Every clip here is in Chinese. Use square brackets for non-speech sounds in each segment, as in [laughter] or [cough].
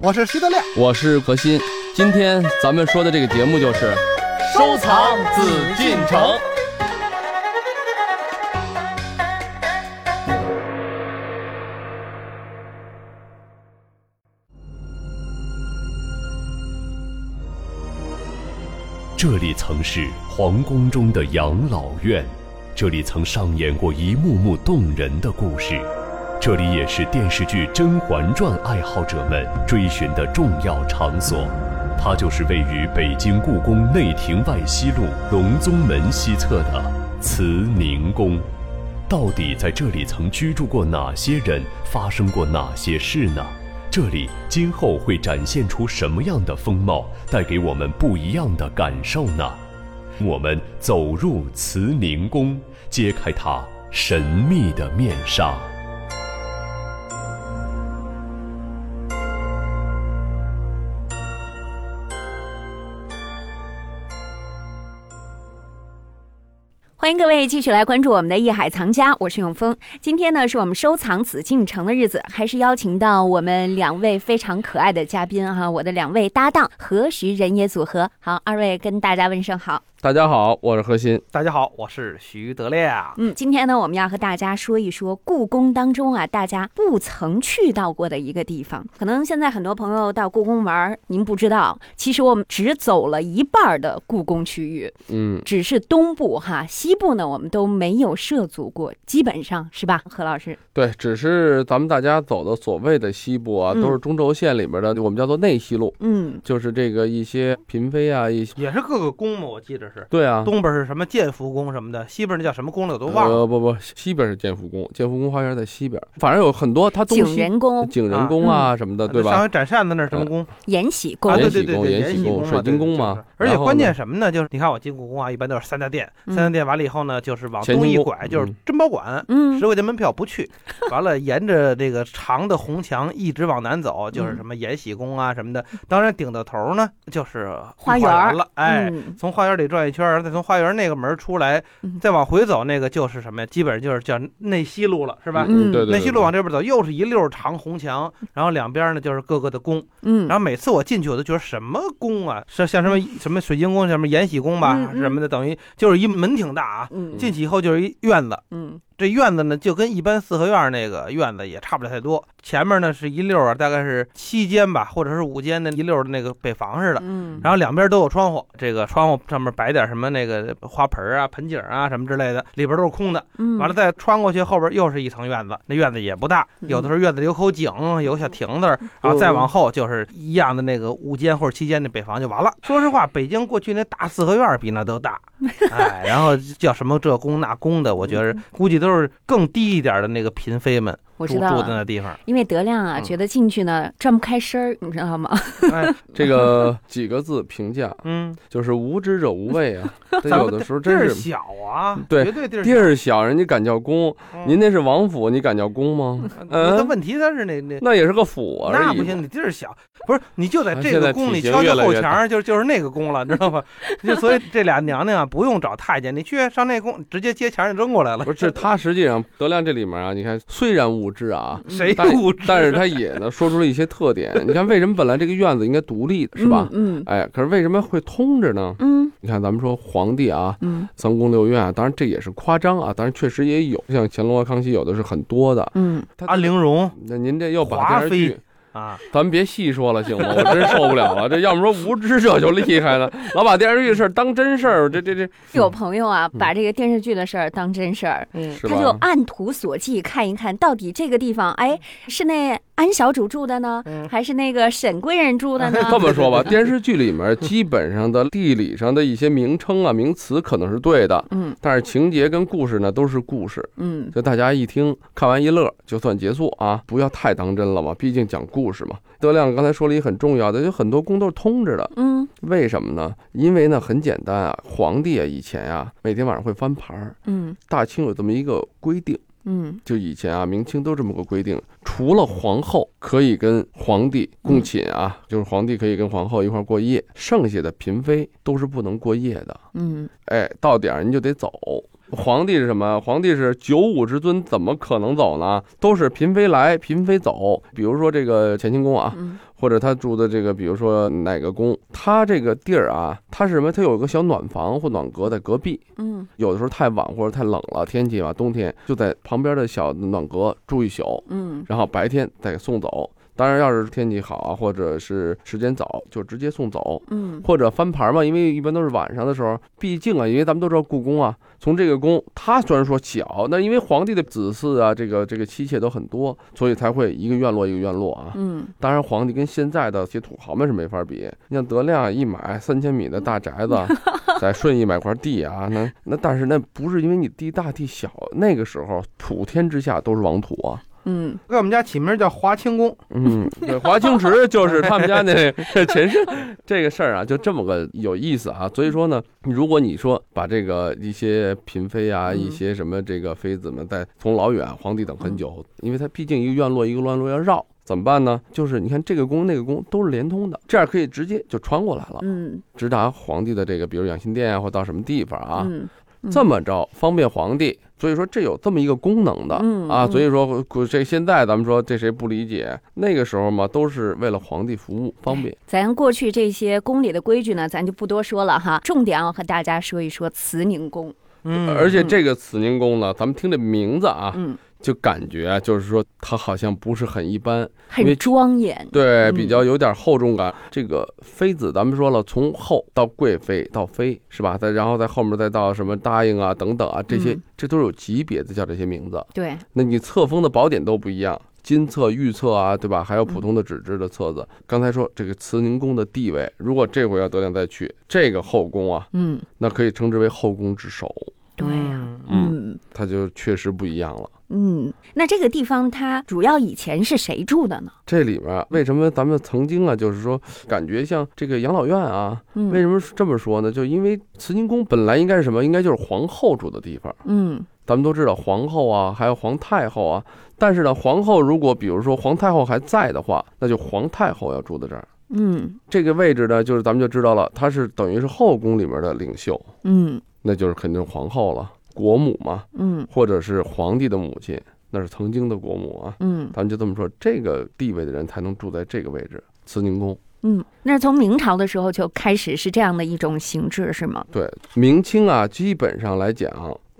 我是徐德亮，我是何鑫。今天咱们说的这个节目就是收藏紫禁城。这里曾是皇宫中的养老院，这里曾上演过一幕幕动人的故事，这里也是电视剧《甄嬛传》爱好者们追寻的重要场所。它就是位于北京故宫内廷外西路隆宗门西侧的慈宁宫。到底在这里曾居住过哪些人，发生过哪些事呢？这里今后会展现出什么样的风貌，带给我们不一样的感受呢？我们走入慈宁宫，揭开它神秘的面纱。各位继续来关注我们的《艺海藏家》，我是永峰。今天呢，是我们收藏紫禁城的日子，还是邀请到我们两位非常可爱的嘉宾哈，我的两位搭档何徐人也组合。好，二位跟大家问声好。大家好，我是何鑫。大家好，我是徐德亮。嗯，今天呢，我们要和大家说一说故宫当中啊，大家不曾去到过的一个地方。可能现在很多朋友到故宫玩，您不知道，其实我们只走了一半的故宫区域，嗯，只是东部哈，西部呢我们都没有涉足过，基本上是吧？何老师，对，只是咱们大家走的所谓的西部啊，嗯都是中轴线里面的，我们叫做内西路，嗯，就是这个一些嫔妃啊，一些也是各个宫嘛，我记得是对啊。东边是什么建福宫什么的，西边那叫什么宫了，我都忘了。呃，不不，西边是建福宫，建福宫花园在西边，反正有很多，它东景西仁宫、景仁宫啊什么的，对吧？上回展扇子那是什么宫？延禧宫啊，对延禧对对对，宫延禧宫水晶宫嘛而且关键什么呢？就是你看我进故宫啊，一般都是三大殿，嗯三大殿完了以后呢，就是往东一拐就是嗯珍宝馆。嗯十块钱门票不去，完了沿着这个长的红墙一直往南走，就是什么延禧宫啊什么的。当然顶到头呢就是花园园了，哎，嗯从花园里转一圈儿，再从花园那个门出来嗯，再往回走，那个就是什么呀？基本上就是叫内西路了，是吧？嗯。对对，内西路往这边走，又是一溜长红墙，然后两边呢就是各个的宫。嗯。然后每次我进去，我都觉得什么宫啊，是像什么什么水晶宫、什么延禧宫吧什么的，等于就是一门挺大啊。嗯。进去以后就是一院子，嗯这院子呢就跟一般四合院那个院子也差不了太多。前面呢是一溜儿，大概是七间吧，或者是五间的一溜儿的那个北房似的。嗯，然后两边都有窗户，这个窗户上面摆点什么那个花盆啊、盆景啊什么之类的，里边都是空的。嗯完了再穿过去，后边又是一层院子，那院子也不大，嗯有的时候院子里有口井，有小亭子，然后再往后就是一样的那个五间或者七间的北房就完了。说实话，北京过去那大四合院比那都大，[laughs] 哎，然后叫什么这宫那宫的，我觉得估计都是就是更低一点的那个嫔妃们我知道住住的。那地方。因为德亮啊，嗯觉得进去呢转不开身儿，你知道吗？[laughs] 哎，这个几个字评价嗯，就是无知者无畏啊，[laughs] 他有的时候地儿真是小啊，对绝对地儿地儿小，人家敢叫宫，嗯您那是王府，你敢叫宫吗？[laughs] 嗯，那问题他是那那那也是个府而已。那不行，你地儿小，不是你就在这个宫里敲敲后墙，就就是那个宫了，知道吗？就所以这俩娘娘啊，不用找太监，你去上那宫，直接接钱就扔过来了。不是他实际上德亮这里面啊，你看虽然无知啊，谁但不知？但是他也呢说出了一些特点。你看为什么本来这个院子应该独立的是吧？嗯哎，可是为什么会通着呢？嗯你看咱们说皇帝啊，嗯三宫六院啊，当然这也是夸张啊，当然确实也有，像乾隆和康熙有的是很多的。嗯他安陵容那您这又把华电视剧妃。啊，咱别细说了，行吗？我真受不了了。这要么说无知者就厉害了，老把电视剧的事儿当真事儿，这这这有朋友啊，把这个电视剧的事儿当真事儿，嗯，他就？按图索骥看一看，到底这个地方，哎，是那安小主住的呢，嗯还是那个沈贵人住的呢？[laughs] 这么说吧，[laughs] 电视剧里面基本上的地理上的一些名称啊、名词可能是对的，嗯但是情节跟故事呢都是故事，嗯就大家一听看完一乐就算结束啊，不要太当真了嘛，毕竟讲故事嘛。德亮刚才说了一个很重要的，有很多宫都是通着的，嗯为什么呢？因为呢很简单啊，皇帝啊以前啊每天晚上会翻牌儿，嗯大清有这么一个规定。嗯就以前啊，明清都这么个规定，除了皇后可以跟皇帝共寝啊，就是皇帝可以跟皇后一块过夜，剩下的嫔妃都是不能过夜的。嗯哎，到点儿您就得走。皇帝是什么？皇帝是九五之尊，怎么可能走呢？都是嫔妃来，嫔妃走。比如说这个乾清宫啊，嗯或者他住的这个，比如说哪个宫，他这个地儿啊，他是什么？他有一个小暖房或暖阁在隔壁。嗯有的时候太晚或者太冷了，天气吧，冬天就在旁边的小暖阁住一宿，嗯然后白天再送走。当然，要是天气好啊，或者是时间早，就直接送走。嗯或者翻牌嘛，因为一般都是晚上的时候，毕竟啊，因为咱们都知道故宫啊，从这个宫，它虽然说小，那因为皇帝的子嗣啊，这个这个妻妾都很多，所以才会一个院落一个院落啊。嗯当然，皇帝跟现在的些土豪们是没法比。你像德亮一买三千米的大宅子，[laughs] 在顺义买块地啊，那那但是那不是因为你地大地小，那个时候普天之下都是王土啊。嗯给我们家起名叫华清宫，嗯，[laughs] 对，华清池就是他们家那前身，这个事儿啊，就这么个有意思啊。所以说呢，如果你说把这个一些嫔妃啊，嗯一些什么这个妃子们，在从老远，皇帝等很久，因为他毕竟一个院落一个院落要绕。怎么办呢？就是你看这个宫那个宫都是连通的，这样可以直接就穿过来了，嗯直达皇帝的这个，比如养心殿啊，或到什么地方啊。嗯这么着方便皇帝，所以说这有这么一个功能的啊，嗯嗯所以说这现在咱们说这谁不理解？那个时候嘛，都是为了皇帝服务，方便。咱过去这些宫里的规矩呢，咱就不多说了哈。[laughs] 重点要和大家说一说慈宁宫。嗯，而且这个慈宁宫呢，咱们听这名字啊，嗯，就感觉啊就是说它好像不是很一般，因很为庄严。对，嗯比较有点厚重感。这个妃子，咱们说了，从后到贵妃到妃是吧？再然后在后面再到什么答应啊等等啊，这些嗯这都是有级别的，叫这些名字。对，那你册封的宝典都不一样，金册、玉册啊，对吧？还有普通的纸质的册子。刚才说这个慈宁宫的地位，如果这回要德亮再去这个后宫啊，嗯，那可以称之为后宫之首，对呀、嗯嗯它就确实不一样了。嗯，那这个地方它主要以前是谁住的呢？这里面啊为什么咱们曾经啊，就是说感觉像这个养老院啊？嗯，为什么这么说呢？就因为慈宁宫本来应该是什么？应该就是皇后住的地方。嗯咱们都知道皇后啊，还有皇太后啊。但是呢，皇后如果比如说皇太后还在的话，那就皇太后要住在这儿。嗯这个位置呢，就是咱们就知道了，她是等于是后宫里面的领袖，嗯那就是肯定皇后了，国母嘛，嗯或者是皇帝的母亲，那是曾经的国母啊。嗯咱们就这么说，这个地位的人才能住在这个位置，慈宁宫。嗯，那从明朝的时候就开始是这样的一种形制，是吗？对，明清啊，基本上来讲，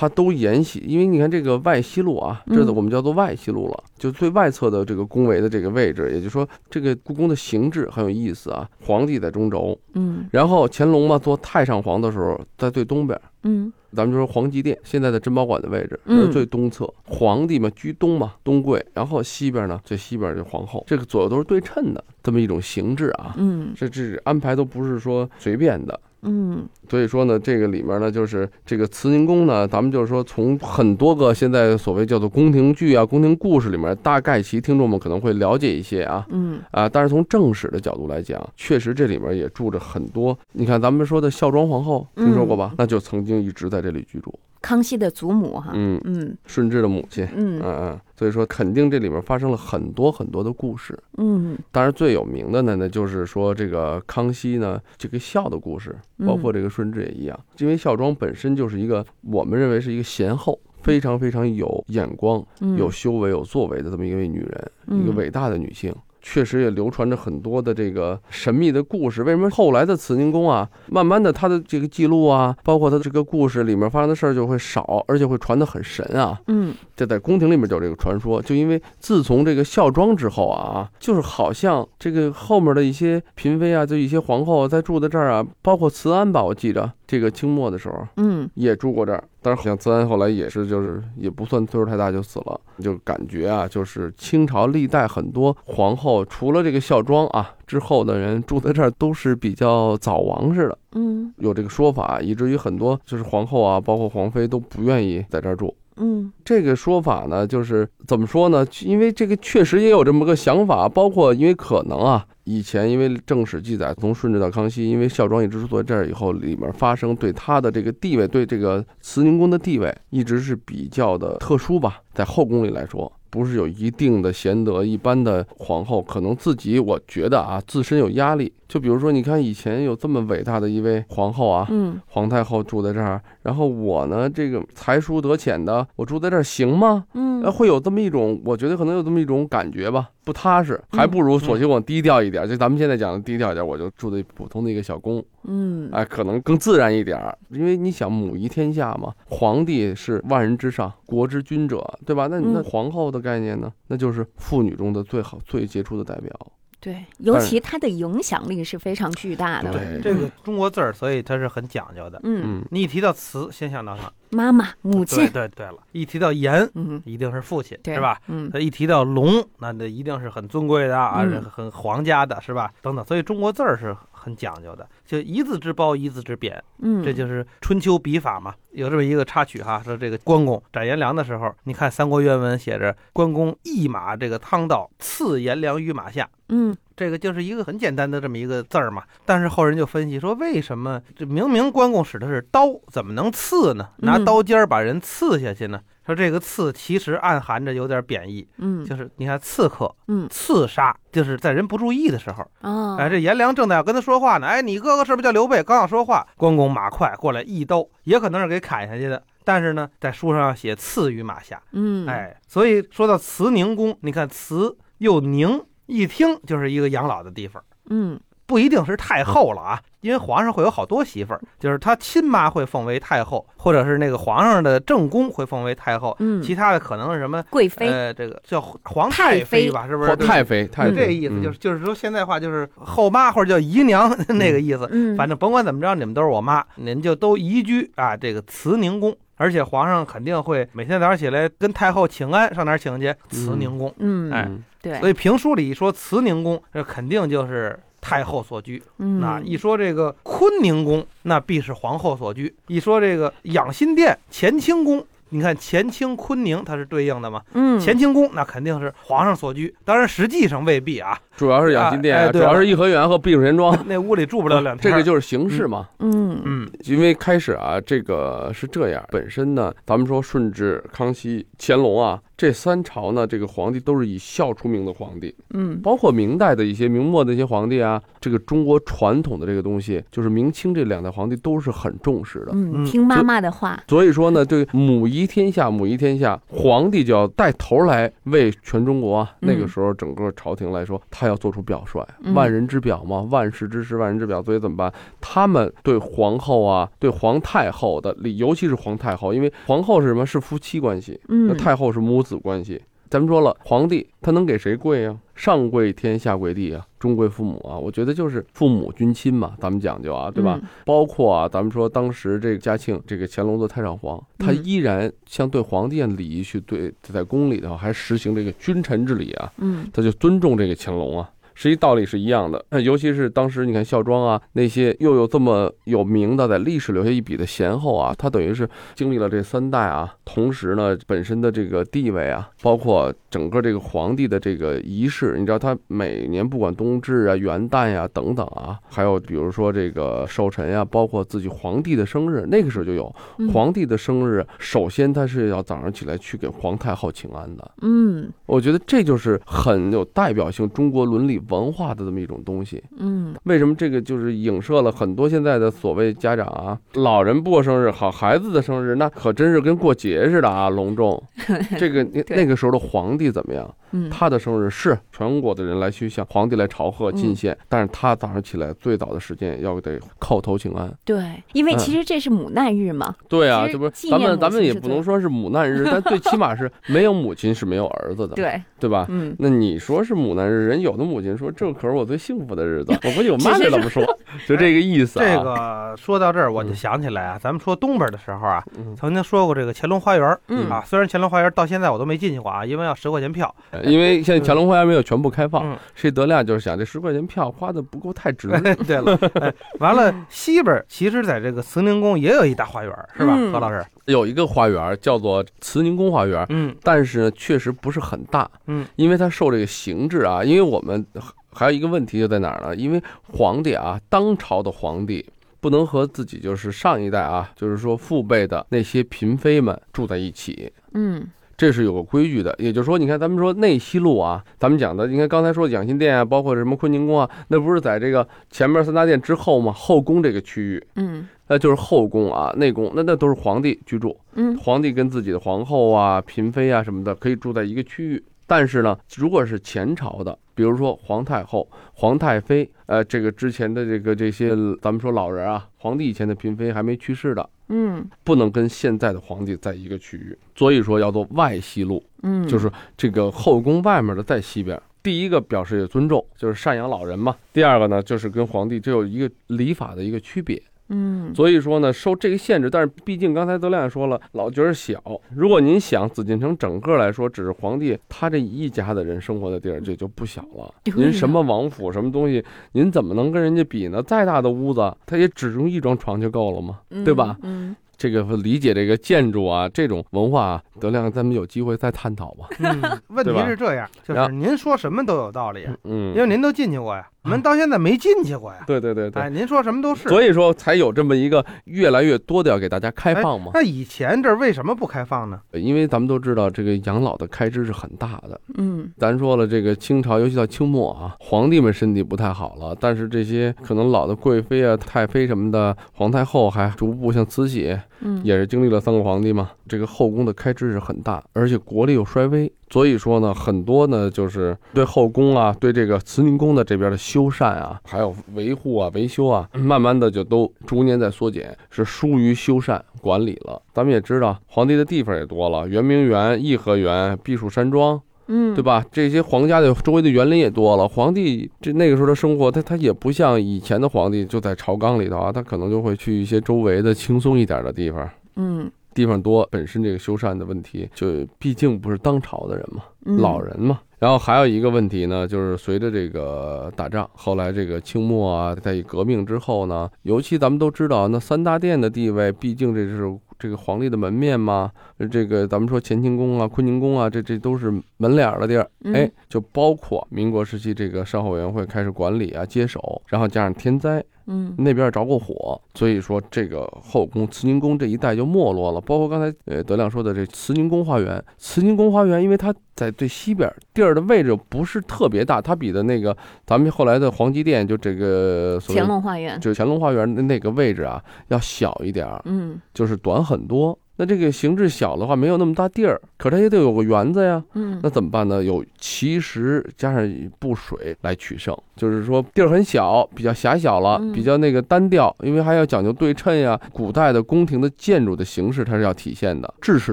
它都沿袭，因为你看这个外西路啊，这嗯我们叫做外西路了，就最外侧的这个宫围的这个位置，也就是说，这个故宫的形制很有意思啊。皇帝在中轴，嗯。然后乾隆嘛做太上皇的时候在最东边。嗯。咱们就说皇极殿现在的珍宝馆的位置，嗯。是最东侧，皇帝嘛居东嘛，东贵，然后西边呢最西边就是皇后，这个左右都是对称的这么一种形制啊。嗯。这这安排都不是说随便的，嗯所以说呢，这个里面呢，就是这个慈宁宫呢，咱们就是说从很多个现在所谓叫做宫廷剧啊、宫廷故事里面，大概其听众们可能会了解一些啊嗯啊，但是从正史的角度来讲，确实这里面也住着很多。你看咱们说的孝庄皇后，听说过吧？那就曾经一直在这里居住。康熙的祖母哈。嗯，嗯顺治的母亲。嗯嗯嗯，所以说肯定这里面发生了很多很多的故事。嗯当然最有名的呢，那就是说这个康熙呢这个孝的故事，包括这个顺治也一样，因为孝庄本身就是一个我们认为是一个贤后，非常非常有眼光、嗯有修为、有作为的这么一位女人，嗯一个伟大的女性。确实也流传着很多的这个神秘的故事。为什么后来的慈宁宫啊，慢慢的它的这个记录啊，包括它这个故事里面发生的事儿就会少，而且会传得很神啊。嗯这在宫廷里面就有这个传说，就因为自从这个孝庄之后啊，就是好像这个后面的一些嫔妃啊，就一些皇后在住在这儿啊，包括慈安吧，我记着这个清末的时候嗯。也住过这儿，但是好像慈安后来也是就是也不算岁数太大就死了，就感觉啊，就是清朝历代很多皇后，除了这个孝庄啊之后的人住在这儿都是比较早亡似的，嗯。有这个说法，以至于很多就是皇后啊，包括皇妃都不愿意在这儿住。嗯这个说法呢，就是怎么说呢？因为这个确实也有这么个想法，包括因为可能啊，以前因为正史记载，从顺治到康熙，因为孝庄一直住在这儿以后，里面发生对他的这个地位，对这个慈宁宫的地位，一直是比较的特殊吧，在后宫里来说，不是有一定的贤德，一般的皇后可能自己我觉得啊，自身有压力。就比如说，你看以前有这么伟大的一位皇后啊，嗯皇太后住在这儿，然后我呢，这个才疏德浅的，我住在这儿行吗？呃，嗯会有这么一种，我觉得可能有这么一种感觉吧，不踏实，还不如索性往低调一点，就咱们现在讲的低调一点，我就住的普通的一个小宫，嗯哎，可能更自然一点儿。因为你想母仪天下嘛，皇帝是万人之上，国之君者，对吧？那那嗯皇后的概念呢，那就是妇女中的最好、最杰出的代表。对，尤其它的影响力是非常巨大的。对这个中国字儿，所以它是很讲究的。嗯，嗯，你一提到词，先想到啥？妈妈、母亲，对对了，一提到颜，嗯，一定是父亲，是吧？？嗯他一提到龙，那那一定是很尊贵的啊，嗯很皇家的，是吧？等等，所以中国字儿是很讲究的，就一字之褒，一字之贬，嗯，这就是春秋笔法嘛。有这么一个插曲哈，说这个关公斩颜良的时候，你看《三国》原文写着关公一马这个汤道刺颜良于马下。嗯这个就是一个很简单的这么一个字儿嘛，但是后人就分析说，为什么这明明关公使的是刀，怎么能刺呢？拿嗯刀尖儿把人刺下去呢？说这个刺其实暗含着有点贬义，嗯就是你看刺客、嗯刺杀，就是在人不注意的时候，哦，哎，这颜良正在要跟他说话呢，哎，你哥哥是不是叫刘备？刚要说话，关公马快过来一刀，也可能是给砍下去的。但是呢，在书上要写刺于马下，嗯，哎，所以说到慈宁宫，你看慈又宁，一听就是一个养老的地方。嗯不一定是太后了啊，因为皇上会有好多媳妇儿，就是他亲妈会奉为太后，或者是那个皇上的正宫会奉为太后，嗯，其他的可能是什么？贵妃，呃，这个叫皇太妃妃吧，是不是？太妃，太是妃这意思，就嗯是就是说现在话就是后妈或者叫姨娘 [laughs] 那个意思。嗯，反正甭管怎么着，你们都是我妈，您就都移居啊这个慈宁宫，而且皇上肯定会每天早上起来跟太后请安，上哪儿请去？慈宁宫。嗯，哎嗯对，所以评书里一说慈宁宫，这肯定就是太后所居。嗯，那一说这个坤宁宫，那必是皇后所居；一说这个养心殿、乾清宫，你看乾清、坤宁，它是对应的嘛？嗯，乾清宫那肯定是皇上所居，当然实际上未必啊，主要是养心殿啊，主要是颐和园和避暑山庄，[laughs] 那屋里住不了两天。这个就是形式嘛。嗯。嗯。因为开始啊，这个是这样，本身呢，咱们说顺治、康熙、乾隆啊，这三朝呢，这个皇帝都是以孝出名的皇帝，嗯包括明代的一些明末的一些皇帝啊，这个中国传统的这个东西，就是明清这两代皇帝都是很重视的。嗯，嗯听妈妈的话，所以说呢，对母仪天下，母仪天下，皇帝就要带头来为全中国那个时候，整个朝廷来说，他要做出表率，嗯万人之表嘛，万世之师，万人之表。所以怎么办？他们对皇后啊，对皇太后的礼，尤其是皇太后，因为皇后是什么？是夫妻关系，那嗯，太后是母子关系。咱们说了，皇帝他能给谁跪呀、上跪天，下跪地啊，中跪父母啊。我觉得就是父母君亲嘛，咱们讲究啊，对吧？嗯？包括啊，咱们说当时这个嘉庆，这个乾隆做太上皇，他嗯依然像对皇帝的礼仪去对，在宫里头还实行这个君臣之礼啊，嗯他就尊重这个乾隆啊。实际道理是一样的，尤其是当时你看孝庄啊，那些又有这么有名的，在历史留下一笔的贤后啊，他等于是经历了这三代啊，同时呢，本身的这个地位啊，包括整个这个皇帝的这个仪式，你知道他每年不管冬至啊、元旦呀、等等啊，还有比如说这个寿辰呀，包括自己皇帝的生日，那个时候就有嗯皇帝的生日，首先他是要早上起来去给皇太后请安的。嗯我觉得这就是很有代表性中国伦理文化的这么一种东西。嗯为什么这个就是影射了很多现在的所谓家长啊，老人不过生日，好孩子的生日那可真是跟过节似的啊，隆重。[laughs] 这个那那个时候的皇地怎么样？嗯，他的生日是全国的人来去向皇帝来朝贺进献，但是他早上起来最早的时间要得叩头请安。对，因为嗯其实这是母难日嘛，对啊，这不是咱们咱们也不能说是母难日，[laughs] 但最起码是没有母亲是没有儿子的，对，对吧？嗯，那你说是母难日，人有的母亲说这可是我最幸福的日子，[laughs] 我估计我妈其实就这么说，[laughs] 就这个意思啊。这个说到这儿，我就嗯想起来啊，咱们说东边的时候啊，嗯，曾经说过这个乾隆花园嗯啊，虽然乾隆花园到现在我都没进去过啊，因为要十块钱票。因为现在乾隆花园没有全部开放，嗯，谁德亮就是想这十块钱票花的不够太值。[laughs] 对了，哎，完了西边其实在这个慈宁宫也有一大花园，是吧，嗯何老师？有一个花园叫做慈宁宫花园，嗯但是呢确实不是很大，嗯，因为它受这个形制啊，因为我们还有一个问题就在哪儿呢？因为皇帝啊，当朝的皇帝。不能和自己就是上一代啊，就是说父辈的那些嫔妃们住在一起，嗯这是有个规矩的。也就是说，你看咱们说内西路啊，咱们讲的，你看刚才说养心殿啊，包括什么坤宁宫啊，那不是在这个前面三大殿之后吗？后宫这个区域，嗯那就是后宫啊，内宫，那那都是皇帝居住。嗯皇帝跟自己的皇后啊、嫔妃啊什么的可以住在一个区域。但是呢，如果是前朝的，比如说皇太后、皇太妃，呃，这个之前的这个这些，咱们说老人啊，皇帝以前的嫔妃还没去世的，嗯不能跟现在的皇帝在一个区域，所以说要做外西路，嗯，就是这个后宫外面的在西边。第一个表示也尊重，就是赡养老人嘛。第二个呢，就是跟皇帝这有一个礼法的一个区别。嗯所以说呢，受这个限制，但是毕竟刚才德亮也说了，老觉得小。如果您想紫禁城整个来说，只是皇帝他这一家的人生活的地儿，这就不小了。[laughs] 您什么王府什么东西，您怎么能跟人家比呢？再大的屋子，他也只用一张床就够了吗？对吧？嗯这个理解这个建筑啊，这种文化啊，德亮咱们有机会再探讨吧。嗯，[laughs] 问题是这样，就是您说什么都有道理，嗯因，为您都进去过呀，我们到现在没进去过呀。对对对对。哎，您说什么都是。所以说才有这么一个越来越多的要给大家开放嘛，那以前这儿为什么不开放呢？因为咱们都知道这个养老的开支是很大的，嗯咱说了，这个清朝，尤其到清末啊，皇帝们身体不太好了，但是这些可能老的贵妃啊、太妃什么的，皇太后还逐步像慈禧，嗯也是经历了三个皇帝嘛，这个后宫的开支是很大，而且国力又衰微，所以说呢，很多呢就是对后宫啊，对这个慈宁宫的这边的修缮啊，还有维护啊、维修啊，慢慢的就都逐年在缩减，是疏于修缮管理了。咱们也知道，皇帝的地方也多了，圆明园、颐和园、避暑山庄。嗯，对？吧？这些皇家的周围的园林也多了，皇帝这那个时候的生活，他他也不像以前的皇帝就在朝纲里头啊，他可能就会去一些周围的轻松一点的地方，嗯地方多，本身这个修缮的问题，就毕竟不是当朝的人嘛，嗯老人嘛。然后还有一个问题呢，就是随着这个打仗，后来这个清末啊，在革命之后呢，尤其咱们都知道，那三大殿的地位，毕竟这是这个皇帝的门面嘛。这个咱们说乾清宫啊、坤宁宫啊，这这都是门脸儿的地儿。嗯哎，就包括民国时期这个善后委员会开始管理啊、接手，然后加上天灾，嗯那边也着过火，所以说这个后宫慈宁宫这一带就没落了。包括刚才呃德亮说的这慈宁宫花园，慈宁宫花园，因为它在最西边地儿的位置不是特别大，它比的那个咱们后来的皇极殿就这个乾隆花园，就乾隆花园的那个位置啊要小一点儿，嗯就是短很多。那这个形制小的话，没有那么大地儿，可它也得有个园子呀。嗯那怎么办呢？有奇石加上布水来取胜，就是说地儿很小，比较狭小了嗯，比较那个单调，因为还要讲究对称呀。古代的宫廷的建筑的形式它是要体现的，制式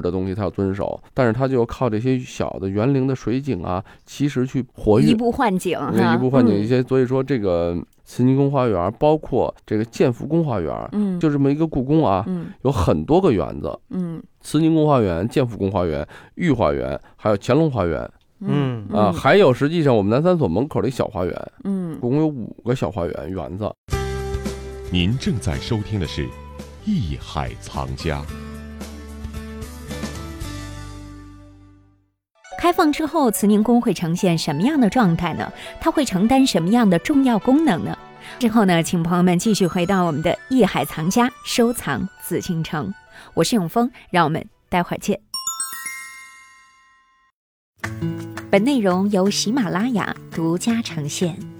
的东西它要遵守，但是它就靠这些小的园林的水景啊、奇石去活跃移，步换景哈，一步换景一嗯些。所以说这个慈宁宫花园，包括这个建福宫花园，嗯就这么一个故宫啊，嗯有很多个园子。嗯慈宁宫花园、建福宫花园、御花园，还有乾隆花园嗯啊，还有实际上我们南三所门口的一小花园，嗯共有五个小花园园子。您正在收听的是《艺海藏家》。开放之后，慈宁宫会呈现什么样的状态呢？它会承担什么样的重要功能呢？之后呢，请朋友们继续回到我们的艺海藏家收藏紫禁城。我是永峰，让我们待会儿见。本内容由喜马拉雅独家呈现。